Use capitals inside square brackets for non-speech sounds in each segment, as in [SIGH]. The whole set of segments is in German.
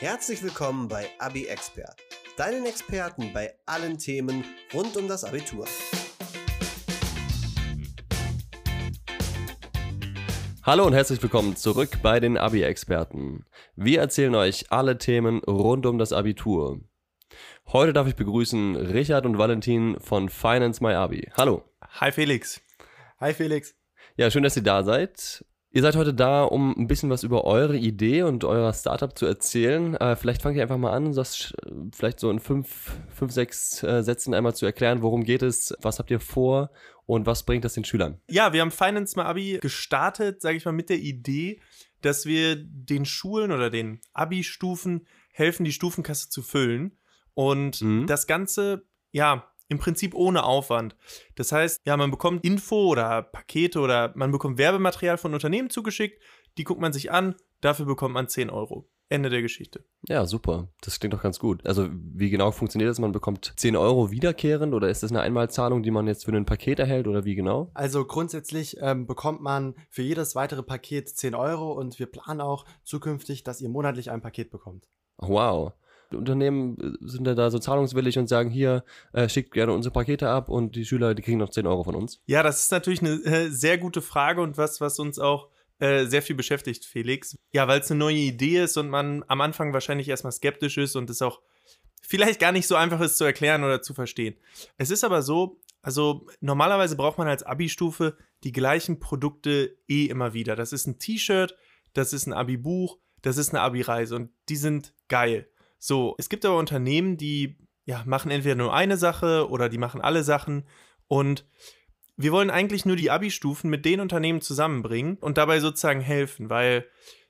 Herzlich willkommen bei Abi Expert, deinen Experten bei allen Themen rund um das Abitur. Hallo und herzlich willkommen zurück bei den Abi-Experten. Wir erzählen euch alle Themen rund um das Abitur. Heute darf ich begrüßen Richard und Valentin von Finance My Abi. Hallo. Hi Felix. Hi Felix. Ja, schön, dass ihr da seid. Ihr seid heute da, um ein bisschen was über eure Idee und euer Startup zu erzählen. Äh, vielleicht fangt ihr einfach mal an, das vielleicht so in fünf, fünf sechs äh, Sätzen einmal zu erklären, worum geht es, was habt ihr vor und was bringt das den Schülern? Ja, wir haben Finance My Abi gestartet, sage ich mal, mit der Idee, dass wir den Schulen oder den Abi-Stufen helfen, die Stufenkasse zu füllen. Und mhm. das Ganze, ja, im Prinzip ohne Aufwand. Das heißt, ja, man bekommt Info oder Pakete oder man bekommt Werbematerial von Unternehmen zugeschickt, die guckt man sich an, dafür bekommt man 10 Euro. Ende der Geschichte. Ja, super. Das klingt doch ganz gut. Also, wie genau funktioniert das? Man bekommt 10 Euro wiederkehrend oder ist das eine Einmalzahlung, die man jetzt für ein Paket erhält oder wie genau? Also, grundsätzlich ähm, bekommt man für jedes weitere Paket 10 Euro und wir planen auch zukünftig, dass ihr monatlich ein Paket bekommt. Wow. Unternehmen äh, sind da so zahlungswillig und sagen, hier, äh, schickt gerne unsere Pakete ab und die Schüler, die kriegen noch 10 Euro von uns? Ja, das ist natürlich eine äh, sehr gute Frage und was, was uns auch äh, sehr viel beschäftigt, Felix. Ja, weil es eine neue Idee ist und man am Anfang wahrscheinlich erstmal skeptisch ist und es auch vielleicht gar nicht so einfach ist zu erklären oder zu verstehen. Es ist aber so, also normalerweise braucht man als Abi-Stufe die gleichen Produkte eh immer wieder. Das ist ein T-Shirt, das ist ein Abi-Buch, das ist eine Abi-Reise und die sind geil. So, es gibt aber Unternehmen, die ja, machen entweder nur eine Sache oder die machen alle Sachen und wir wollen eigentlich nur die Abi-Stufen mit den Unternehmen zusammenbringen und dabei sozusagen helfen, weil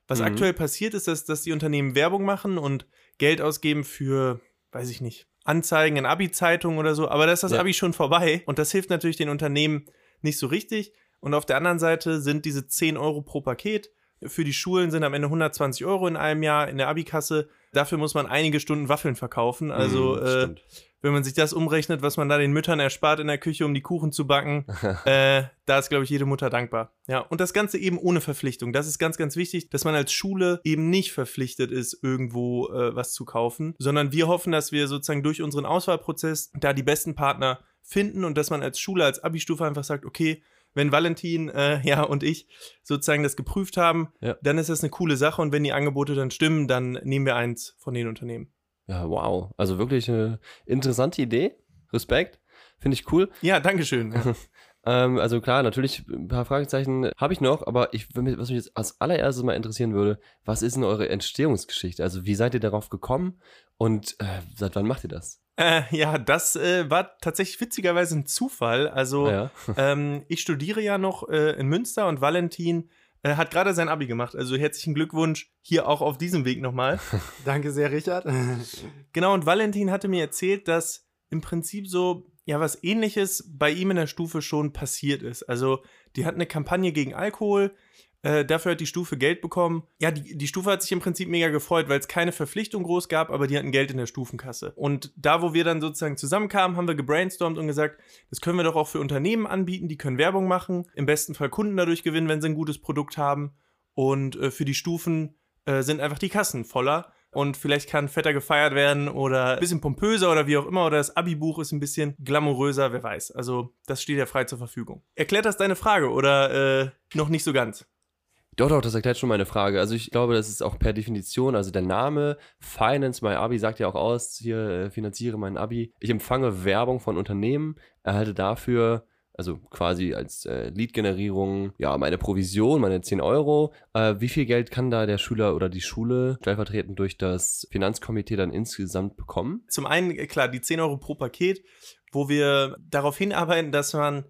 was mhm. aktuell passiert ist, dass, dass die Unternehmen Werbung machen und Geld ausgeben für, weiß ich nicht, Anzeigen in Abi-Zeitungen oder so, aber da ist das ja. Abi schon vorbei und das hilft natürlich den Unternehmen nicht so richtig. Und auf der anderen Seite sind diese 10 Euro pro Paket für die Schulen sind am Ende 120 Euro in einem Jahr in der Abikasse. Dafür muss man einige Stunden Waffeln verkaufen. Also, mm, äh, wenn man sich das umrechnet, was man da den Müttern erspart in der Küche, um die Kuchen zu backen, [LAUGHS] äh, da ist, glaube ich, jede Mutter dankbar. Ja, und das Ganze eben ohne Verpflichtung. Das ist ganz, ganz wichtig, dass man als Schule eben nicht verpflichtet ist, irgendwo äh, was zu kaufen, sondern wir hoffen, dass wir sozusagen durch unseren Auswahlprozess da die besten Partner finden und dass man als Schule, als Abi-Stufe einfach sagt, okay, wenn Valentin äh, [LAUGHS] ja und ich sozusagen das geprüft haben, ja. dann ist das eine coole Sache und wenn die Angebote dann stimmen, dann nehmen wir eins von den Unternehmen. Ja, wow. Also wirklich eine interessante Idee. Respekt. Finde ich cool. Ja, Dankeschön. [LAUGHS] ähm, also klar, natürlich ein paar Fragezeichen habe ich noch, aber ich, was mich jetzt als allererstes mal interessieren würde, was ist denn eure Entstehungsgeschichte? Also wie seid ihr darauf gekommen und äh, seit wann macht ihr das? Äh, ja, das äh, war tatsächlich witzigerweise ein Zufall. Also ja. [LAUGHS] ähm, ich studiere ja noch äh, in Münster und Valentin äh, hat gerade sein Abi gemacht. Also herzlichen Glückwunsch hier auch auf diesem Weg nochmal. [LAUGHS] Danke sehr, Richard. [LAUGHS] genau, und Valentin hatte mir erzählt, dass im Prinzip so ja was ähnliches bei ihm in der Stufe schon passiert ist. Also die hat eine Kampagne gegen Alkohol, äh, dafür hat die Stufe Geld bekommen. Ja, die, die Stufe hat sich im Prinzip mega gefreut, weil es keine Verpflichtung groß gab, aber die hatten Geld in der Stufenkasse. Und da, wo wir dann sozusagen zusammenkamen, haben wir gebrainstormt und gesagt, das können wir doch auch für Unternehmen anbieten, die können Werbung machen, im besten Fall Kunden dadurch gewinnen, wenn sie ein gutes Produkt haben. Und äh, für die Stufen äh, sind einfach die Kassen voller und vielleicht kann fetter gefeiert werden oder ein bisschen pompöser oder wie auch immer oder das Abi-Buch ist ein bisschen glamouröser, wer weiß. Also das steht ja frei zur Verfügung. Erklärt das deine Frage oder äh, noch nicht so ganz? Doch, doch, das erklärt schon meine Frage. Also ich glaube, das ist auch per Definition, also der Name Finance My Abi sagt ja auch aus, hier äh, finanziere mein Abi. Ich empfange Werbung von Unternehmen, erhalte dafür, also quasi als äh, Lead-Generierung, ja, meine Provision, meine 10 Euro. Äh, wie viel Geld kann da der Schüler oder die Schule stellvertretend durch das Finanzkomitee dann insgesamt bekommen? Zum einen, äh, klar, die 10 Euro pro Paket, wo wir darauf hinarbeiten, dass man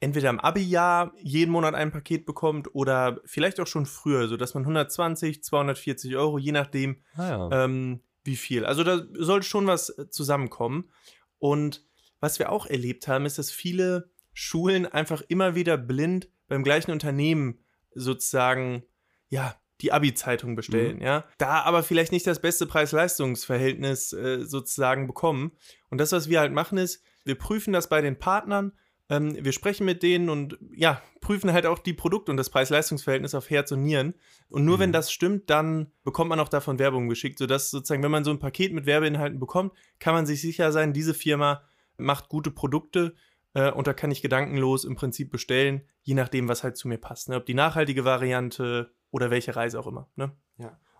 entweder im Abi-Jahr jeden Monat ein Paket bekommt oder vielleicht auch schon früher, so dass man 120, 240 Euro, je nachdem, ah ja. ähm, wie viel. Also da sollte schon was äh, zusammenkommen. Und was wir auch erlebt haben, ist, dass viele Schulen einfach immer wieder blind beim gleichen Unternehmen sozusagen, ja, die Abi-Zeitung bestellen, mhm. ja. Da aber vielleicht nicht das beste Preis-Leistungs-Verhältnis äh, sozusagen bekommen. Und das, was wir halt machen, ist, wir prüfen das bei den Partnern Ähm, wir sprechen mit denen und ja, prüfen halt auch die Produkte und das Preis-Leistungs-Verhältnis auf Herz und Nieren. Und nur Mhm. wenn das stimmt, dann bekommt man auch davon Werbung geschickt, sodass sozusagen, wenn man so ein Paket mit Werbeinhalten bekommt, kann man sich sicher sein, diese Firma macht gute Produkte äh, und da kann ich gedankenlos im Prinzip bestellen, je nachdem, was halt zu mir passt. Ne? Ob die nachhaltige Variante oder welche Reise auch immer. Ne?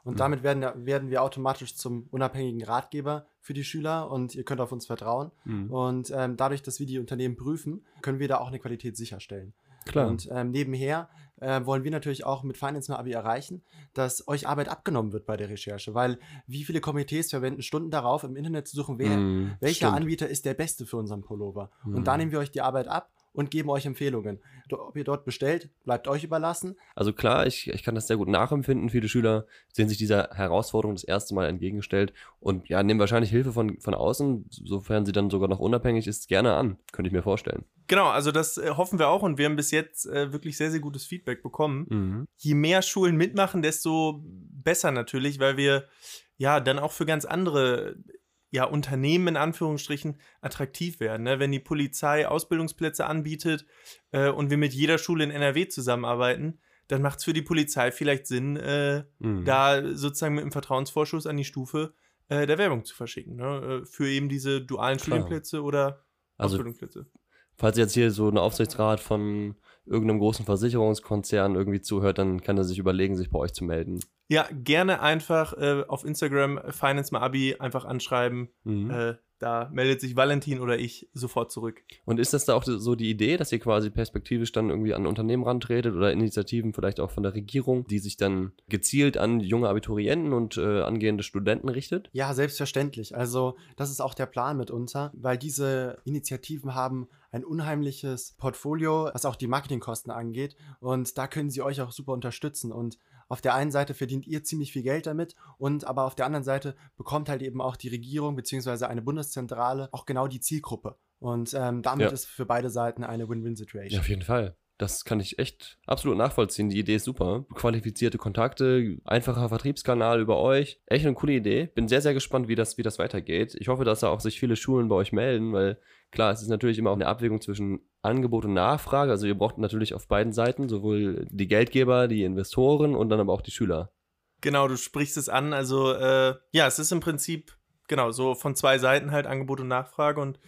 Und Mhm. damit werden, werden wir automatisch zum unabhängigen Ratgeber für die Schüler und ihr könnt auf uns vertrauen. Mhm. Und ähm, dadurch, dass wir die Unternehmen prüfen, können wir da auch eine Qualität sicherstellen. Klar. Und ähm, nebenher äh, wollen wir natürlich auch mit Finance My Abi erreichen, dass euch Arbeit abgenommen wird bei der Recherche. Weil wie viele Komitees verwenden Stunden darauf, im Internet zu suchen, wer, Mhm, welcher stimmt. Anbieter ist der beste für unseren Pullover. Mhm. Und da nehmen wir euch die Arbeit ab und geben euch Empfehlungen. Ob ihr dort bestellt, bleibt euch überlassen. Also klar, ich, ich kann das sehr gut nachempfinden. Viele Schüler sehen sich dieser Herausforderung das erste Mal entgegengestellt und ja, nehmen wahrscheinlich Hilfe von, von außen, sofern sie dann sogar noch unabhängig ist, gerne an. Könnte ich mir vorstellen. Genau, also das äh, hoffen wir auch und wir haben bis jetzt äh, wirklich sehr, sehr gutes Feedback bekommen. Mhm. je mehr Schulen mitmachen, desto besser natürlich, weil wir ja dann auch für ganz andere ja, Unternehmen in Anführungsstrichen attraktiv werden. Ne? Wenn die Polizei Ausbildungsplätze anbietet äh, und wir mit jeder Schule in NRW zusammenarbeiten, dann macht es für die Polizei vielleicht Sinn, äh, Mhm. da sozusagen mit einem Vertrauensvorschuss an die Stufe äh, der Werbung zu verschicken. Ne? Äh, für eben diese dualen Klar. Studienplätze oder Also Ausbildungsplätze. Falls jetzt hier so ein Aufsichtsrat von irgendeinem großen Versicherungskonzern irgendwie zuhört, dann kann er sich überlegen, sich bei euch zu melden. Ja, gerne einfach äh, auf Instagram Finance My Abi einfach anschreiben. Mhm. Äh, da meldet sich Valentin oder ich sofort zurück. Und ist das da auch so die Idee, dass ihr quasi perspektivisch dann irgendwie an Unternehmen rantretet oder Initiativen vielleicht auch von der Regierung, die sich dann gezielt an junge Abiturienten und äh, angehende Studenten richtet? Ja, selbstverständlich. Also das ist auch der Plan mitunter, weil diese Initiativen haben ein unheimliches Portfolio, was auch die Marketingkosten angeht. Und da können sie euch auch super unterstützen. Und auf der einen Seite verdient ihr ziemlich viel Geld damit und aber auf der anderen Seite bekommt halt eben auch die Regierung beziehungsweise eine Bundeszentrale auch genau die Zielgruppe. Und ähm, damit Ja. ist für beide Seiten eine Win-Win-Situation. Ja, auf jeden Fall. Das kann ich echt absolut nachvollziehen. Die Idee ist super. Qualifizierte Kontakte, einfacher Vertriebskanal über euch. Echt eine coole Idee. Bin sehr, sehr gespannt, wie das, wie das weitergeht. Ich hoffe, dass da auch sich viele Schulen bei euch melden, weil klar, es ist natürlich immer auch eine Abwägung zwischen Angebot und Nachfrage. Also ihr braucht natürlich auf beiden Seiten sowohl die Geldgeber, die Investoren und dann aber auch die Schüler. Genau, du sprichst es an. Also, äh, ja, es ist im Prinzip, genau, so von zwei Seiten halt Angebot und Nachfrage. Und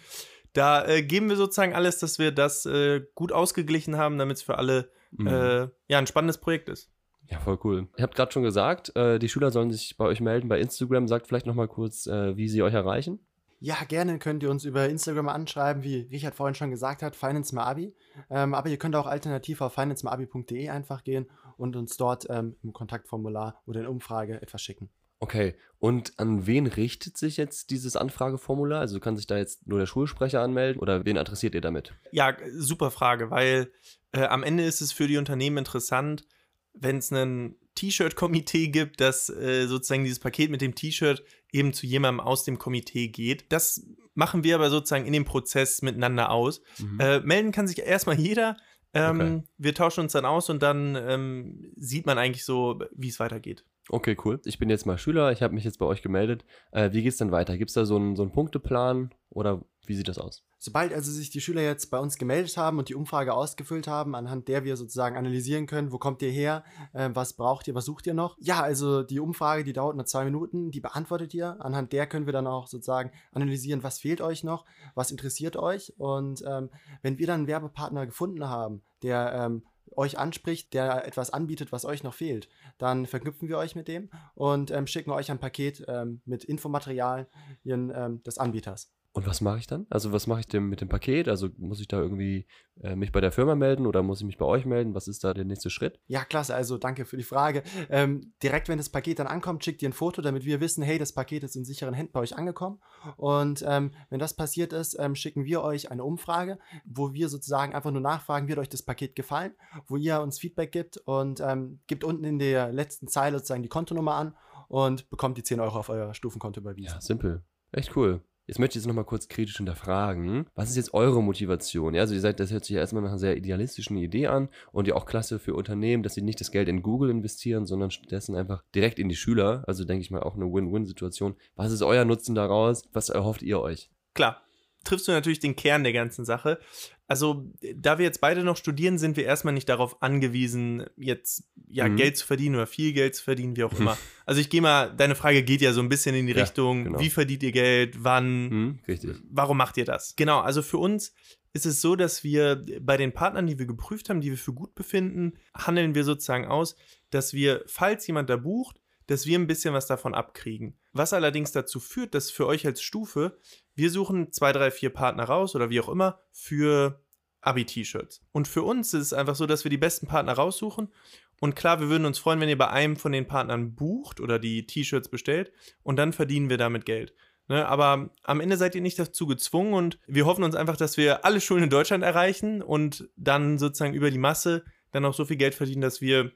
da äh, geben wir sozusagen alles, dass wir das äh, gut ausgeglichen haben, damit es für alle Mhm. äh, ja ein spannendes Projekt ist. Ja, voll cool. Ihr habt gerade schon gesagt, äh, die Schüler sollen sich bei euch melden bei Instagram. Sagt vielleicht nochmal kurz, äh, wie sie euch erreichen. Ja, gerne könnt ihr uns über Instagram anschreiben, wie Richard vorhin schon gesagt hat, Finance My Abi. Ähm, aber ihr könnt auch alternativ auf financemaabi.de einfach gehen und uns dort ähm, im Kontaktformular oder in Umfrage etwas schicken. Okay, und an wen richtet sich jetzt dieses Anfrageformular? Also kann sich da jetzt nur der Schulsprecher anmelden oder wen adressiert ihr damit? Ja, super Frage, weil äh, am Ende ist es für die Unternehmen interessant, wenn es ein T-Shirt-Komitee gibt, dass äh, sozusagen dieses Paket mit dem T-Shirt eben zu jemandem aus dem Komitee geht. Das machen wir aber sozusagen in dem Prozess miteinander aus. Mhm. Äh, melden kann sich erstmal jeder. Ähm, Okay. Wir tauschen uns dann aus und dann ähm, sieht man eigentlich so, wie es weitergeht. Okay, cool. Ich bin jetzt mal Schüler, ich habe mich jetzt bei euch gemeldet. Äh, wie geht's denn weiter? Gibt es da so einen, so einen Punkteplan oder wie sieht das aus? Sobald also sich die Schüler jetzt bei uns gemeldet haben und die Umfrage ausgefüllt haben, anhand der wir sozusagen analysieren können, wo kommt ihr her, äh, was braucht ihr, was sucht ihr noch? Ja, also die Umfrage, die dauert nur zwei Minuten, die beantwortet ihr. Anhand der können wir dann auch sozusagen analysieren, was fehlt euch noch, was interessiert euch. Und ähm, wenn wir dann einen Werbepartner gefunden haben, der ähm, euch anspricht, der etwas anbietet, was euch noch fehlt, dann verknüpfen wir euch mit dem und ähm, schicken euch ein Paket ähm, mit Infomaterialien ähm, des Anbieters. Und was mache ich dann? Also was mache ich denn mit dem Paket? Also muss ich da irgendwie äh, mich bei der Firma melden oder muss ich mich bei euch melden? Was ist da der nächste Schritt? Ja, klasse, also danke für die Frage. Ähm, direkt, wenn das Paket dann ankommt, schickt ihr ein Foto, damit wir wissen, hey, das Paket ist in sicheren Händen bei euch angekommen. Und ähm, wenn das passiert ist, ähm, schicken wir euch eine Umfrage, wo wir sozusagen einfach nur nachfragen, hat euch das Paket gefallen, wo ihr uns Feedback gibt und ähm, gebt unten in der letzten Zeile sozusagen die Kontonummer an und bekommt die 10 Euro auf euer Stufenkonto überwiesen. Ja, simpel. Echt cool. Jetzt möchte ich jetzt nochmal kurz kritisch hinterfragen. Was ist jetzt eure Motivation? Ja, also ihr seid, das hört sich ja erstmal nach einer sehr idealistischen Idee an und ja auch klasse für Unternehmen, dass sie nicht das Geld in Google investieren, sondern stattdessen einfach direkt in die Schüler. Also denke ich mal auch eine Win-Win-Situation. Was ist euer Nutzen daraus? Was erhofft ihr euch? Klar, triffst du natürlich den Kern der ganzen Sache. Also da wir jetzt beide noch studieren, sind wir erstmal nicht darauf angewiesen, jetzt ja Mhm. Geld zu verdienen oder viel Geld zu verdienen, wie auch [LAUGHS] immer. Also ich gehe mal, deine Frage geht ja so ein bisschen in die Ja, Richtung, genau. wie verdient ihr Geld, wann, Hm, richtig. warum macht ihr das? Genau, also für uns ist es so, dass wir bei den Partnern, die wir geprüft haben, die wir für gut befinden, handeln wir sozusagen aus, dass wir, falls jemand da bucht, dass wir ein bisschen was davon abkriegen. Was allerdings dazu führt, dass für euch als Stufe, wir suchen zwei, drei, vier Partner raus oder wie auch immer für Abi-T-Shirts. Und für uns ist es einfach so, dass wir die besten Partner raussuchen. Und klar, wir würden uns freuen, wenn ihr bei einem von den Partnern bucht oder die T-Shirts bestellt und dann verdienen wir damit Geld. Ne, aber am Ende seid ihr nicht dazu gezwungen und wir hoffen uns einfach, dass wir alle Schulen in Deutschland erreichen und dann sozusagen über die Masse dann auch so viel Geld verdienen, dass wir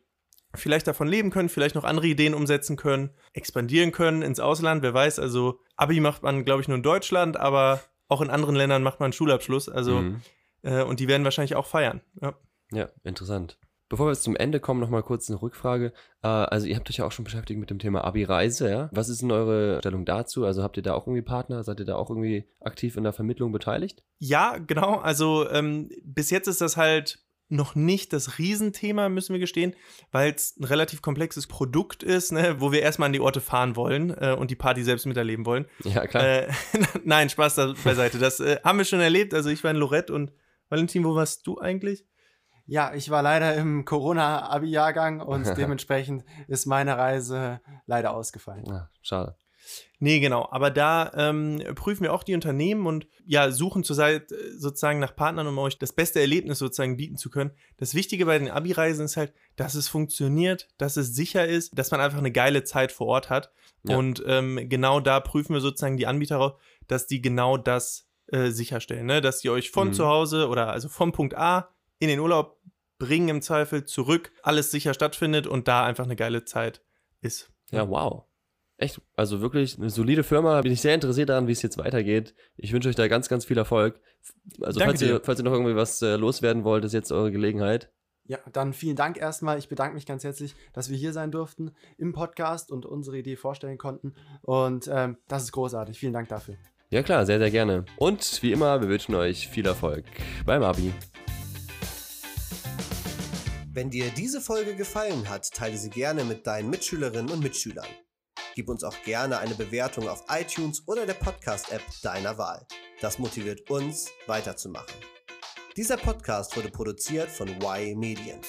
vielleicht davon leben können, vielleicht noch andere Ideen umsetzen können, expandieren können ins Ausland, wer weiß. Also Abi macht man, glaube ich, nur in Deutschland, aber auch in anderen Ländern macht man einen Schulabschluss. Also Mhm. äh, und die werden wahrscheinlich auch feiern. Ja. Ja, interessant. Bevor wir jetzt zum Ende kommen, nochmal kurz eine Rückfrage. Äh, also ihr habt euch ja auch schon beschäftigt mit dem Thema Abi-Reise, ja? Was ist denn eure Stellung dazu? Also habt ihr da auch irgendwie Partner? Seid ihr da auch irgendwie aktiv in der Vermittlung beteiligt? Ja, genau. Also ähm, bis jetzt ist das halt noch nicht das Riesenthema, müssen wir gestehen, weil es ein relativ komplexes Produkt ist, ne, wo wir erstmal an die Orte fahren wollen äh, und die Party selbst miterleben wollen. Ja, klar. Äh, [LAUGHS] nein, Spaß da beiseite. Das äh, haben wir schon erlebt. Also ich war in Lorette und Valentin, wo warst du eigentlich? Ja, ich war leider im Corona-Abi-Jahrgang und [LAUGHS] dementsprechend ist meine Reise leider ausgefallen. Ah, schade. Nee, genau. Aber da ähm, prüfen wir auch die Unternehmen und ja, suchen zurzeit sozusagen nach Partnern, um euch das beste Erlebnis sozusagen bieten zu können. Das Wichtige bei den Abi-Reisen ist halt, dass es funktioniert, dass es sicher ist, dass man einfach eine geile Zeit vor Ort hat. Ja. Und ähm, genau da prüfen wir sozusagen die Anbieter dass die genau das äh, sicherstellen, ne? dass die euch von Mhm. zu Hause oder also vom Punkt A in den Urlaub bringen im Zweifel zurück, alles sicher stattfindet und da einfach eine geile Zeit ist. Ja, wow. Echt, also wirklich eine solide Firma. Bin ich sehr interessiert daran, wie es jetzt weitergeht. Ich wünsche euch da ganz, ganz viel Erfolg. Also, falls ihr, falls ihr noch irgendwie was äh, loswerden wollt, ist jetzt eure Gelegenheit. Ja, dann vielen Dank erstmal. Ich bedanke mich ganz herzlich, dass wir hier sein durften im Podcast und unsere Idee vorstellen konnten. Und ähm, das ist großartig. Vielen Dank dafür. Ja, klar, sehr, sehr gerne. Und wie immer, wir wünschen euch viel Erfolg beim Abi. Wenn dir diese Folge gefallen hat, teile sie gerne mit deinen Mitschülerinnen und Mitschülern. Gib uns auch gerne eine Bewertung auf iTunes oder der Podcast-App deiner Wahl. Das motiviert uns, weiterzumachen. Dieser Podcast wurde produziert von Y Medien.